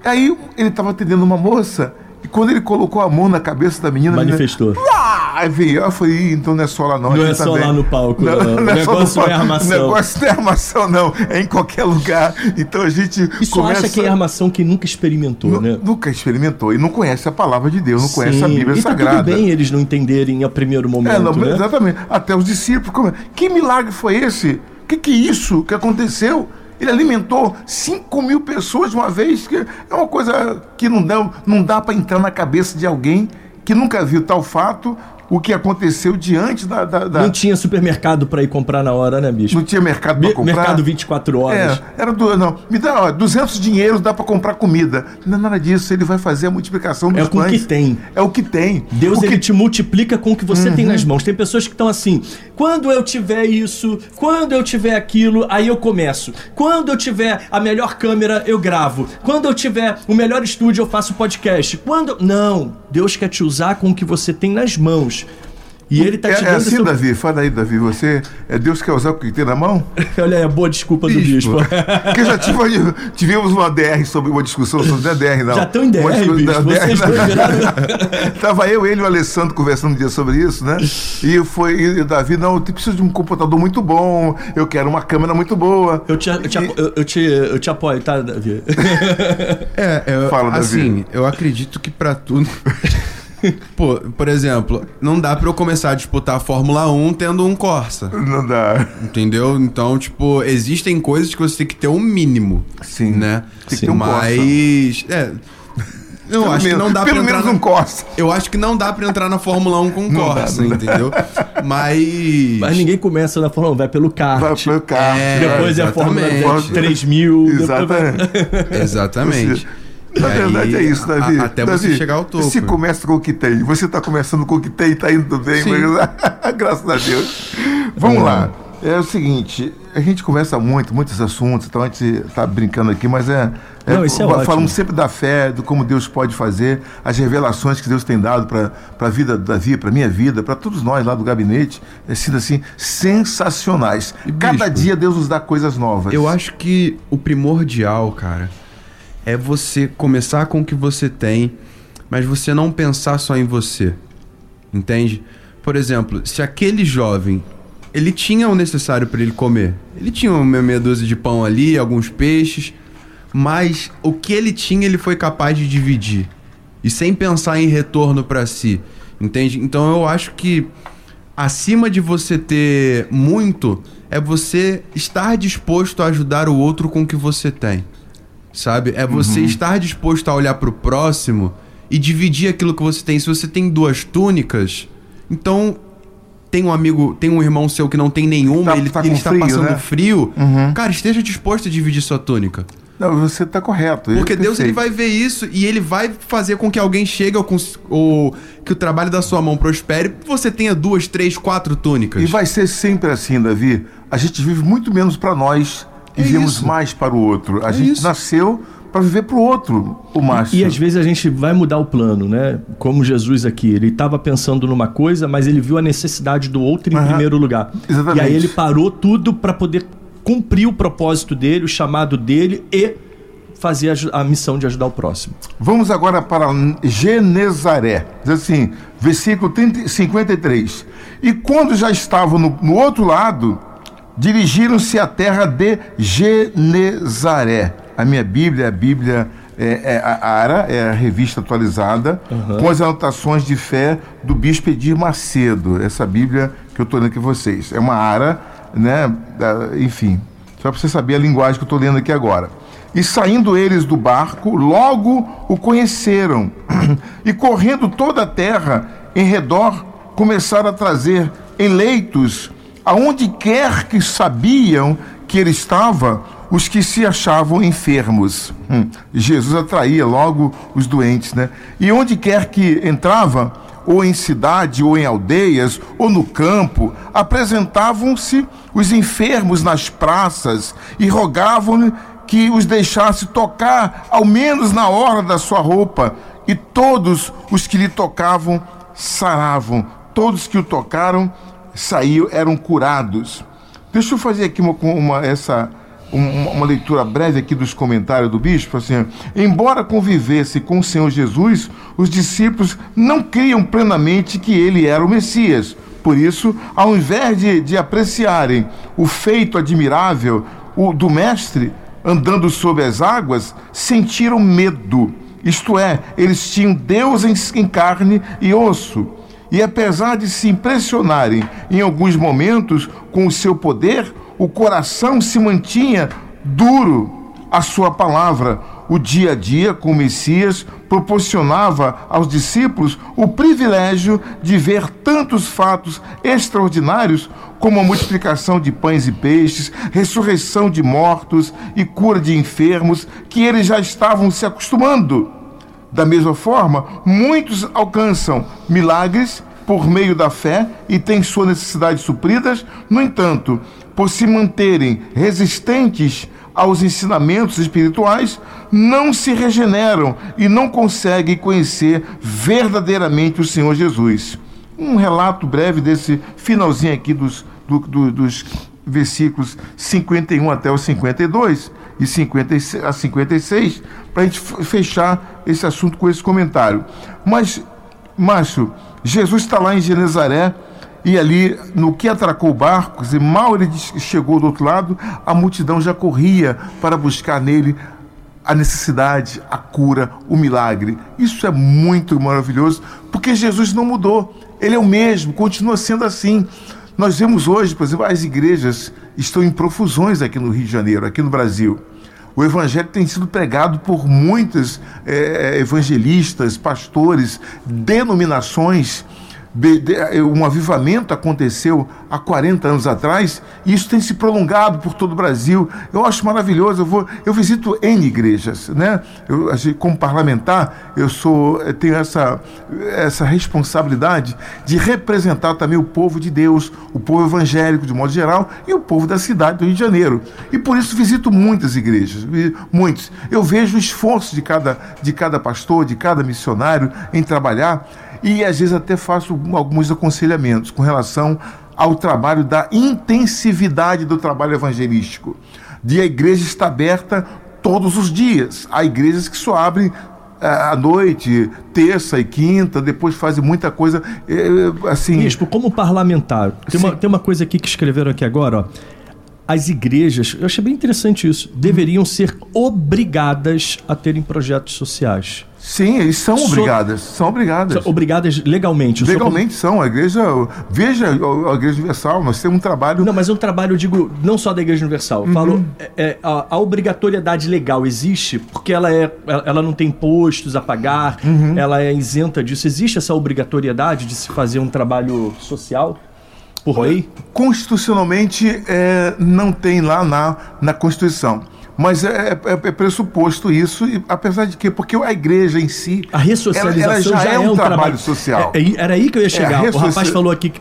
Aí ele estava atendendo uma moça, e quando ele colocou a mão na cabeça da menina. a menina- Manifestou. Ah, aí veio, eu falei, "Ih, então não é só lá não. Não é só também." lá no palco, não. O é só no negócio não é armação. O negócio não é armação, não. É em qualquer lugar. Então a gente E só começa... acha que é armação que nunca experimentou, Nu- né? Nunca experimentou e não conhece a palavra de Deus, não conhece a Sim. Bíblia e tá Sagrada. tudo bem eles não entenderem a primeiro momento, É, não, né? Exatamente. Até os discípulos. como- Que milagre foi esse? O que, que é isso que aconteceu? Ele alimentou 5 mil pessoas de uma vez, que é uma coisa que não dá, não dá para entrar na cabeça de alguém que nunca viu tal fato. O que aconteceu diante da. da, da... Não tinha supermercado para ir comprar na hora, né, bicho? Não tinha mercado para comprar. Mercado 24 horas. É, era do, não, me dá ó, 200 dinheiros, dá para comprar comida. Não é nada disso, ele vai fazer a multiplicação dos É com o que tem. É o que tem. Deus o ele que... te multiplica com o que você uhum. tem nas mãos. Tem pessoas que estão assim: quando eu tiver isso, quando eu tiver aquilo, aí eu começo. Quando eu tiver a melhor câmera, eu gravo. Quando eu tiver o melhor estúdio, eu faço podcast. Quando. Não. Deus quer te usar com o que você tem nas mãos. E ele tá é, te é dando. assim, seu... Davi, fala aí, Davi. Você. É Deus quer usar o que tem na mão? [laughs] Olha aí, a boa desculpa do bispo. [laughs] Porque já tive, tivemos uma DR sobre uma discussão sobre a DR, não. Já estão em DR, uma bispo. DR, Vocês não. [laughs] Tava eu, ele e o Alessandro conversando um dia sobre isso, né? E foi. E o Davi, não, eu preciso de um computador muito bom, eu quero uma câmera muito boa. Eu te, eu te, e... eu, eu te, eu te apoio, tá, Davi? É, eu, Fala, Davi. assim, eu acredito que para tudo. [laughs] Pô, por exemplo, não dá pra eu começar a disputar a Fórmula 1 tendo um Corsa. Não dá. Entendeu? Então, tipo, existem coisas que você tem que ter um mínimo. Sim. Né? Tem que ter um Mas. É. Eu Pelo acho menos- que não dá pelo pra entrar. menos na- um Corsa. Eu acho que não dá pra entrar na Fórmula 1 com um Corsa, dá. entendeu? Mas. Mas ninguém começa na Fórmula 1, vai pelo kart. Vai pro carro. É, depois é a Fórmula exatamente. 3000. depois vai- Exatamente. [laughs] Na E verdade aí, é isso, Davi. a- até Davi, você chegar ao topo. Se começa com o que tem. Você está começando com o que tem, está indo bem. Sim. mas- [laughs] Graças a Deus. Vamos lá. É o seguinte, a gente conversa muito, muitos assuntos, então a gente está brincando aqui, mas é. é Não, isso é falamos ótimo. sempre da fé, do como Deus pode fazer, as revelações que Deus tem dado para a vida do Davi, para minha vida, para todos nós lá do gabinete, é sido assim, sensacionais. E, Cada bispo, dia Deus nos dá coisas novas. Eu acho que o primordial, cara, é você começar com o que você tem, mas você não pensar só em você. Entende? Por exemplo, se aquele jovem ele tinha o necessário para ele comer, ele tinha uma meia dúzia de pão ali, alguns peixes, mas o que ele tinha ele foi capaz de dividir e sem pensar em retorno para si, entende? Então eu acho que acima de você ter muito, é você estar disposto a ajudar o outro com o que você tem. Sabe? É você estar disposto a olhar pro próximo e dividir aquilo que você tem. Se você tem duas túnicas, então tem um amigo, tem um irmão seu que não tem nenhuma, Tá- ele, tá ele está frio, passando né? frio, cara, esteja disposto a dividir sua túnica. Não, você está correto. Porque é Deus ele vai ver isso e ele vai fazer com que alguém chegue ou, ou que o trabalho da sua mão prospere você tenha duas, três, quatro túnicas. E vai ser sempre assim, Davi. A gente vive muito menos para nós É vivemos isso. mais para o outro. A É gente isso. nasceu para viver para o outro, o Márcio. E às vezes a gente vai mudar o plano, né? Como Jesus aqui, ele estava pensando numa coisa, mas ele viu a necessidade do outro em Aham. primeiro lugar. Exatamente. E aí ele parou tudo para poder cumprir o propósito dele, o chamado dele e fazer a, a missão de ajudar o próximo. Vamos agora para Genezaré. Diz assim, versículo 30 53. E quando já estavam no, no outro lado, dirigiram-se à terra de Genezaré. A minha Bíblia, a Bíblia é, é a Ara, é a revista atualizada, com as anotações de fé do bispo Edir Macedo. Essa Bíblia que eu estou lendo aqui vocês. É uma Ara, né? enfim, só para você saber a linguagem que eu estou lendo aqui agora. E saindo eles do barco, logo o conheceram. [clears throat] E correndo toda a terra em redor, começaram a trazer em leitos, aonde quer que sabiam que ele estava, os que se achavam enfermos. Hum, Jesus atraía logo os doentes, né? E onde quer que entrava, ou em cidade, ou em aldeias, ou no campo, apresentavam-se os enfermos nas praças e rogavam-lhe que os deixasse tocar, ao menos na hora da sua roupa, e todos os que lhe tocavam saravam, todos que o tocaram saíam, eram curados. Deixa eu fazer aqui uma, uma- essa, uma, uma leitura breve aqui dos comentários do bispo. Assim, embora convivesse com o Senhor Jesus, os discípulos não criam plenamente que ele era o Messias. Por isso, ao invés de, de apreciarem o feito admirável o, do Mestre andando sobre as águas, sentiram medo. Isto é, eles tinham Deus em, em carne e osso. E apesar de se impressionarem em alguns momentos com o seu poder, o coração se mantinha duro à sua palavra, o dia a dia com o Messias proporcionava aos discípulos o privilégio de ver tantos fatos extraordinários como a multiplicação de pães e peixes, ressurreição de mortos e cura de enfermos, que eles já estavam se acostumando. Da mesma forma, muitos alcançam milagres por meio da fé e têm suas necessidades supridas, no entanto, por se manterem resistentes aos ensinamentos espirituais, não se regeneram e não conseguem conhecer verdadeiramente o Senhor Jesus. Um relato breve desse finalzinho aqui dos, do, do, dos versículos 51 até o 52 e 56, a 56, para a gente fechar esse assunto com esse comentário. Mas, Márcio, Jesus está lá em Genezaré e ali, no que atracou barcos, e mal ele chegou do outro lado, a multidão já corria para buscar nele a necessidade, a cura, o milagre. Isso é muito maravilhoso, porque Jesus não mudou. Ele é o mesmo, continua sendo assim. Nós vemos hoje, por exemplo, as igrejas estão em profusões aqui no Rio de Janeiro, aqui no Brasil. O evangelho tem sido pregado por muitos é, evangelistas, pastores, denominações um avivamento aconteceu há 40 anos atrás e isso tem se prolongado por todo o Brasil. Eu acho maravilhoso. Eu vou, eu visito N igrejas, né? Eu, como parlamentar, eu sou, eu tenho essa, essa responsabilidade de representar também o povo de Deus, o povo evangélico de modo geral e o povo da cidade do Rio de Janeiro. E por isso visito muitas igrejas, muitos. Eu vejo o esforço de cada, de cada pastor, de cada missionário em trabalhar e às vezes até faço alguns aconselhamentos com relação ao trabalho da intensividade do trabalho evangelístico. De a igreja estar aberta todos os dias. Há igrejas que só abrem é, à noite, terça e quinta, depois fazem muita coisa é, assim. Bispo, como parlamentar, tem uma, tem uma coisa aqui que escreveram aqui agora, ó. As igrejas, eu achei bem interessante isso, deveriam ser obrigadas a terem projetos sociais. Sim, eles são so... obrigadas. São obrigadas. São obrigadas legalmente. Legalmente são. A igreja. Veja a Igreja Universal, nós temos um trabalho. Não, mas é um trabalho, eu digo, não só da Igreja Universal. Uhum. Falo, é, é, a, a, obrigatoriedade legal existe porque ela, é, ela não tem impostos a pagar, uhum. ela é isenta disso. Existe essa obrigatoriedade de se fazer um trabalho social? Por lei? Constitucionalmente, é, não tem lá na, na Constituição. Mas é, é, é, pressuposto isso, e, apesar de que, porque a igreja em si. A ressocialização ela, ela já, já, é, um, um trabalho, trabalho social. É, é, era aí que eu ia chegar. O rapaz falou aqui que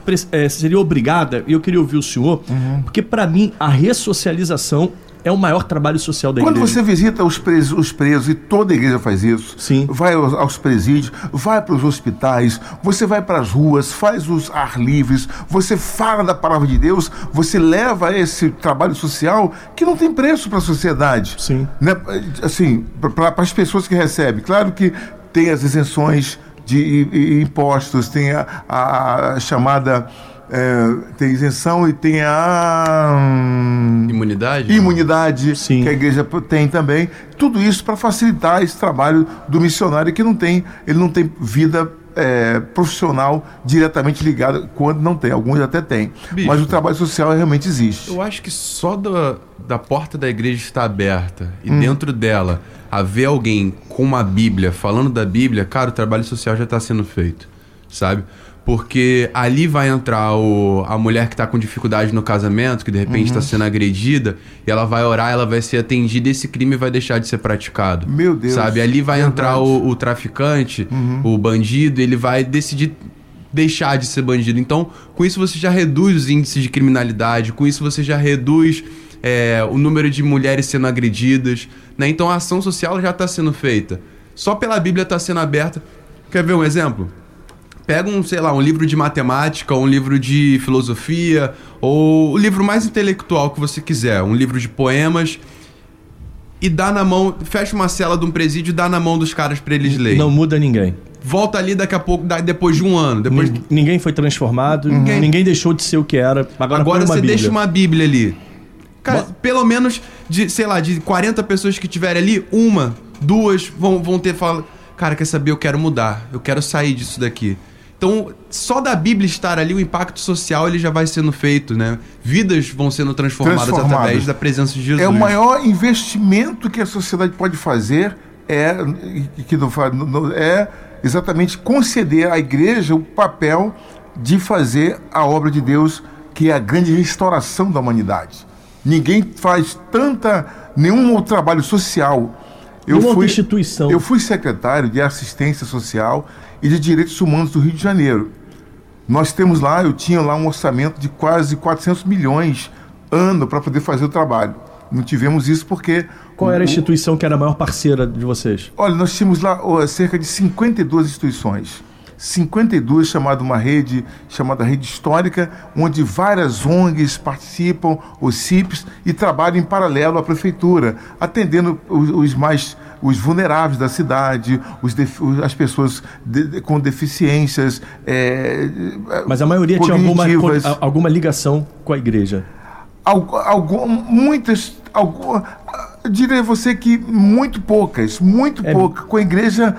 seria obrigada, e eu queria ouvir o senhor, uhum. porque para mim a ressocialização é o maior trabalho social da Quando igreja. Quando você visita os presos, os presos, e toda a igreja faz isso, Sim. vai aos, aos presídios, vai para os hospitais, você vai para as ruas, faz os ar livres, você fala da palavra de Deus, você leva esse trabalho social que não tem preço para a sociedade. Sim. Né? Assim, para as pessoas que recebem. Claro que tem as isenções de impostos, tem a, a, a chamada é, tem isenção e tem a. Hum, imunidade? Imunidade, Sim. que a igreja tem também. Tudo isso para facilitar esse trabalho do missionário que não tem, ele não tem vida é, profissional diretamente ligada, quando não tem. Alguns até têm. Bicho, mas o trabalho social realmente existe. Eu acho que só da, da porta da igreja estar aberta e hum. dentro dela haver alguém com uma Bíblia falando da Bíblia, cara, o trabalho social já está sendo feito, sabe? Porque ali vai entrar o, a mulher que está com dificuldade no casamento, que de repente está uhum. sendo agredida, e ela vai orar, ela vai ser atendida e esse crime vai deixar de ser praticado. Meu Deus. Sabe? Ali vai verdade. entrar o, o traficante, uhum. o bandido, ele vai decidir deixar de ser bandido. Então, com isso você já reduz os índices de criminalidade, com isso você já reduz é, o número de mulheres sendo agredidas. Né? Então a ação social já está sendo feita. Só pela Bíblia está sendo aberta. Quer ver um exemplo? Pega um, sei lá, um livro de matemática, um livro de filosofia, ou o livro mais intelectual que você quiser, um livro de poemas, e dá na mão, fecha uma cela de um presídio e dá na mão dos caras para eles lerem. Não muda ninguém. Volta ali daqui a pouco, depois de um ano. Depois... Ninguém foi transformado, ninguém, ninguém deixou de ser o que era. Agora, Agora você Bíblia. deixa uma Bíblia ali. Cara, pelo menos de, sei lá, de 40 pessoas que tiverem ali, uma, duas vão, vão ter falado, cara, quer saber, eu quero mudar, eu quero sair disso daqui. Então, só da Bíblia estar ali, o impacto social ele já vai sendo feito, né? Vidas vão sendo transformadas, Transformadas. através da presença de Jesus. É o maior investimento que a sociedade pode fazer é que não não- é exatamente conceder à igreja o papel de fazer a obra de Deus, que é a grande restauração da humanidade. Ninguém faz tanta nenhum outro trabalho social. Nenhuma outra instituição. Eu fui secretário de assistência social e de direitos humanos do Rio de Janeiro. Nós temos lá, eu tinha lá um orçamento de quase 400 milhões ano para poder fazer o trabalho. Não tivemos isso porque. Qual era a instituição que era a maior parceira de vocês? Olha, nós tínhamos lá ó, cerca de 52 instituições. 52 chamada uma rede chamada rede histórica, onde várias ONGs participam, os CIPs, e trabalham em paralelo à prefeitura, atendendo os, os mais os vulneráveis da cidade, os as pessoas de- com deficiências. é, Mas a maioria tinha alguma, alguma ligação com a igreja. Algu- algum, muitas, algu- eu diria você que muito poucas, muito É. poucas. Com a igreja,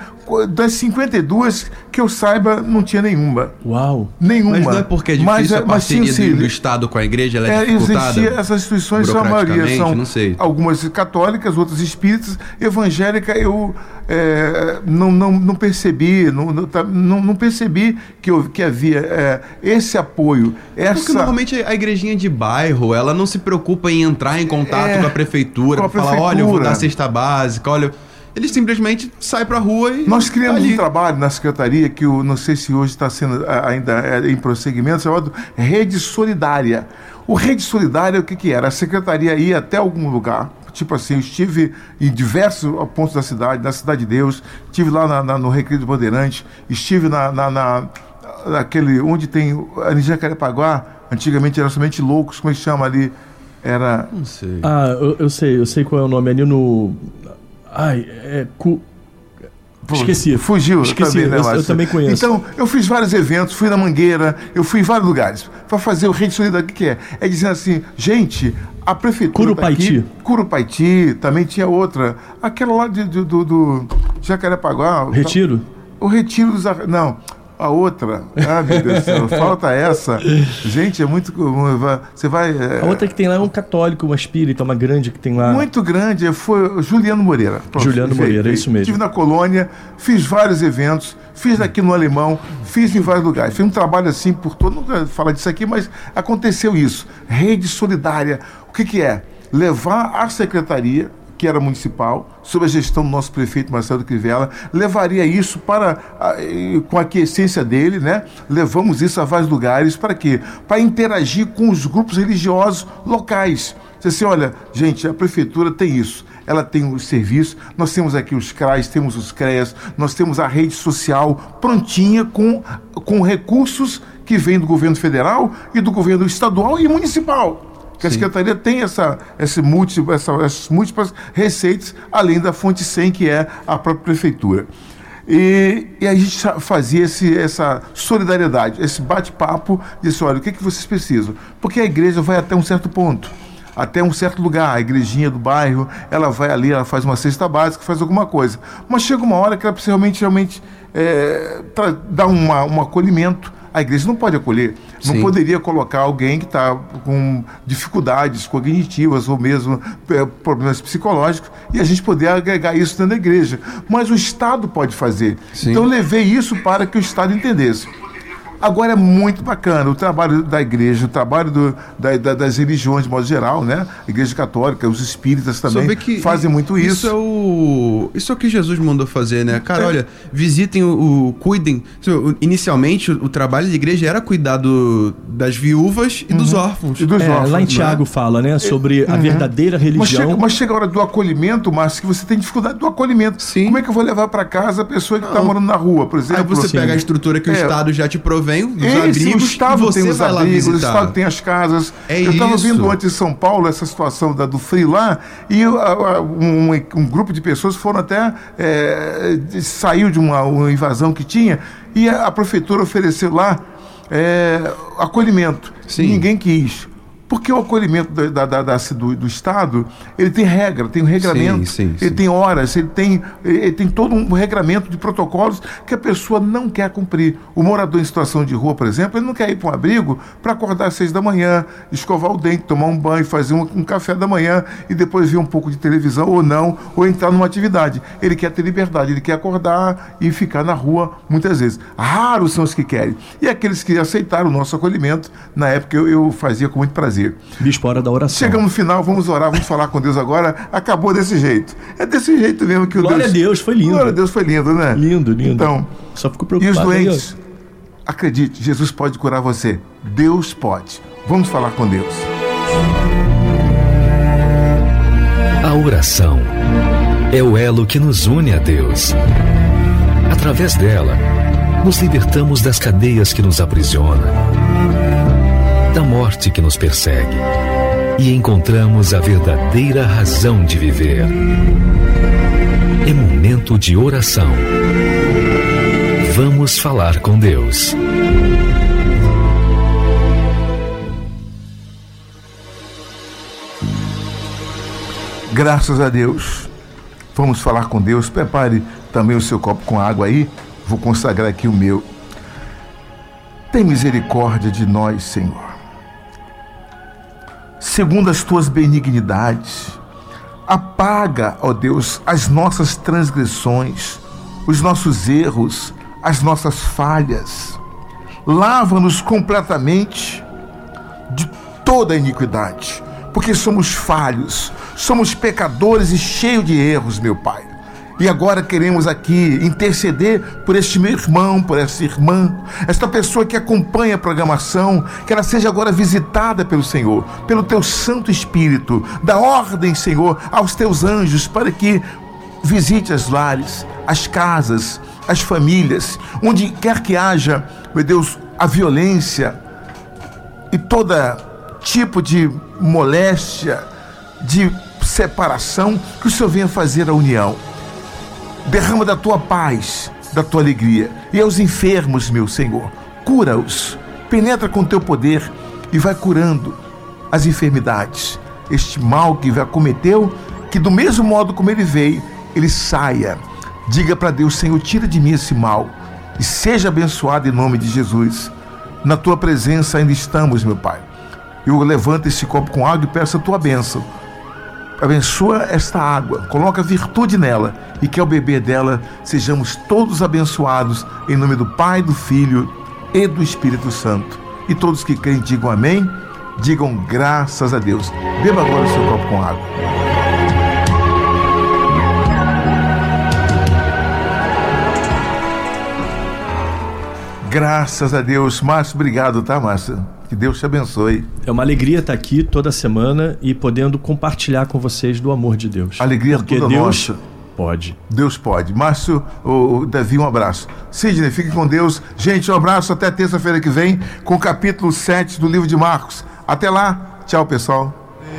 das 52 que eu saiba, não tinha nenhuma. Uau! Nenhuma. Mas não é porque é difícil Mas, a é- mas tinha parceria do, sim, do Estado com a igreja, ela é, é, existia essas instituições, são a maioria são Não sei. algumas católicas, outras espíritas, evangélica eu é, não, não, não percebi, não, não, tá- não, percebi que, eu- que havia é, esse apoio, Porque essa normalmente a igrejinha de bairro, ela não se preocupa em entrar em contato É, com a prefeitura, com a pra falar, olha, eu vou prefeitura. dar cesta básica, olha. Eles simplesmente saem pra rua e. Nós criamos tá ali. um trabalho na secretaria que eu não sei se hoje está sendo a- ainda é, em prosseguimento, chamado Rede Solidária. O Rede Solidária, o que, que era? A secretaria ia até algum lugar. Tipo assim, eu estive em diversos pontos da cidade, na Cidade de Deus, estive lá na- na- no Recreio do Bandeirante, estive na, na, na- naquele onde tem a Jacarepaguá, antigamente era somente loucos, como é que chama ali? Era. Não sei. Ah, eu, eu sei, eu sei qual é o nome ali no. Ai, é. Cu... Esqueci. Fugiu Esqueci, também, né, eu- eu também conheço. Então, eu fiz vários eventos, fui na Mangueira, eu fui em vários lugares para fazer o Rede Solidária. O que, que é? É dizendo assim, gente, a prefeitura. Curupaiti. Tá Curupaiti, também tinha outra. Aquela lá de, de- do, do Jacarepaguá. Retiro? O Retiro dos. Não. A outra, ah, meu Deus do céu, falta essa. Gente, é muito. Você vai. é, A outra que tem lá é um católico, uma espírita, uma grande que tem lá. muito grande foi Juliano Moreira. Juliano perfeito. Moreira, é isso mesmo. Estive na colônia, fiz vários eventos, fiz aqui no Alemão, fiz em vários lugares. Fiz um trabalho assim por todo. Não falar disso aqui, mas aconteceu isso. Rede solidária. O que, que é? Levar a secretaria, que era municipal, sob a gestão do nosso prefeito Marcelo Crivella, levaria isso para, com a aquiescência dele, né? Levamos isso a vários lugares, para quê? Para interagir com os grupos religiosos locais. Você assim, olha, gente, a prefeitura tem isso. Ela tem os serviços, nós temos aqui os CRAs, temos os CREAS, nós temos a rede social prontinha com, com recursos que vêm do governo federal e do governo estadual e municipal. Que a Secretaria tem essa, esse múltiplo, essa, essas múltiplas receitas, além da fonte 100, que é a própria prefeitura. E, e a gente fazia esse, essa solidariedade, esse bate-papo, disse, olha, o que, que vocês precisam? Porque a igreja vai até um certo ponto, até um certo lugar, a igrejinha do bairro, ela vai ali, ela faz uma cesta básica, faz alguma coisa. Mas chega uma hora que ela precisa realmente, realmente é, dar uma, um acolhimento. A igreja não pode acolher, não Sim. poderia colocar alguém que está com dificuldades cognitivas ou mesmo é, problemas psicológicos e a gente poder agregar isso dentro da igreja. Mas o Estado pode fazer. Sim. Então eu levei isso para que o Estado entendesse. Agora é muito bacana o trabalho da igreja, o trabalho do- da- da- das religiões de modo geral, né? A igreja católica, os espíritas também que fazem muito isso. Isso é o. Isso é o que Jesus mandou fazer, né? Cara, É. olha, visitem o. o- cuidem. Inicialmente, o, o trabalho da igreja era cuidar do, das viúvas e dos órfãos. Uhum. E dos É, órfãos, lá em né? Tiago fala, né, sobre a verdadeira Mas religião. chega, mas chega a hora do acolhimento, Márcio, que você tem dificuldade do acolhimento. Sim. Como é que eu vou levar para casa a pessoa que está morando na rua, por exemplo? Aí você Sim. pega a estrutura que o É. Estado já te provém, os Esse, abrigos, o Estado você tem os abrigos, o. Estado tem as casas. É eu estava vendo antes em São Paulo essa situação da, do frio lá, e uh, uh, um, um grupo de pessoas foram até. é, de- saiu de uma, uma invasão que tinha, e a, a prefeitura ofereceu lá é, acolhimento. Sim. Ninguém quis. Porque o acolhimento da, da, da, do, do, Estado, ele tem regra, tem um regramento, sim, sim, ele sim. tem horas, ele tem, ele tem todo um regramento de protocolos que a pessoa não quer cumprir. O morador em situação de rua, por exemplo, ele não quer ir para um abrigo para acordar às seis da manhã, escovar o dente, tomar um banho, fazer um, um café da manhã e depois ver um pouco de televisão ou não, ou entrar numa atividade. Ele quer ter liberdade, ele quer acordar e ficar na rua muitas vezes. Raros são os que querem. E aqueles que aceitaram o nosso acolhimento, na época eu, eu fazia com muito prazer fazer. Bispo, hora da oração. Chegamos no final, vamos orar, vamos falar com Deus agora. Acabou desse jeito. É desse jeito mesmo que o Glória Deus... a Deus, foi lindo. Glória a Deus, foi lindo, né? Lindo, lindo. Então, só fico preocupado. E os doentes? Acredite, Jesus pode curar você. Deus pode. Vamos falar com Deus. A oração é o elo que nos une a Deus. Através dela, nos libertamos das cadeias que nos aprisionam da morte que nos persegue e encontramos a verdadeira razão de viver. É momento de oração. Vamos falar com Deus. Graças a Deus. Vamos falar com Deus. Prepare também o seu copo com água aí. Vou consagrar aqui o meu. Tem misericórdia de nós, Senhor segundo as tuas benignidades. Apaga, ó Deus, as nossas transgressões, os nossos erros, as nossas falhas. Lava-nos completamente de toda a iniquidade, porque somos falhos, somos pecadores e cheios de erros, meu Pai. E agora queremos aqui interceder por este meu irmão, por essa irmã, esta pessoa que acompanha a programação, que ela seja agora visitada pelo Senhor, pelo teu Santo Espírito. Da ordem, Senhor, aos teus anjos para que visite as lares, as casas, as famílias, onde quer que haja, meu Deus, a violência e toda tipo de moléstia, de separação, que o Senhor venha fazer a união derrama da tua paz, da tua alegria. E aos enfermos, meu Senhor, cura-os, penetra com teu poder e vai curando as enfermidades. Este mal que acometeu, que do mesmo modo como ele veio, ele saia. Diga para Deus, Senhor, tira de mim esse mal e seja abençoado em nome de Jesus. Na tua presença ainda estamos, meu Pai. Eu levanto esse copo com água e peço a tua bênção abençoa esta água, coloca virtude nela e que ao beber dela sejamos todos abençoados em nome do Pai, do Filho e do Espírito Santo. E todos que creem digam amém, digam graças a Deus. Beba agora o seu copo com água. Graças a Deus. Márcio, obrigado, tá, Márcio? Que Deus te abençoe. É uma alegria estar aqui toda semana e podendo compartilhar com vocês do amor de Deus. Alegria Porque toda Deus nossa. pode. Deus pode. Márcio, o Davi, um abraço. Sidney, fique com Deus. Gente, um abraço até terça-feira que vem com o capítulo 7 do livro de Marcos. Até lá. Tchau, pessoal.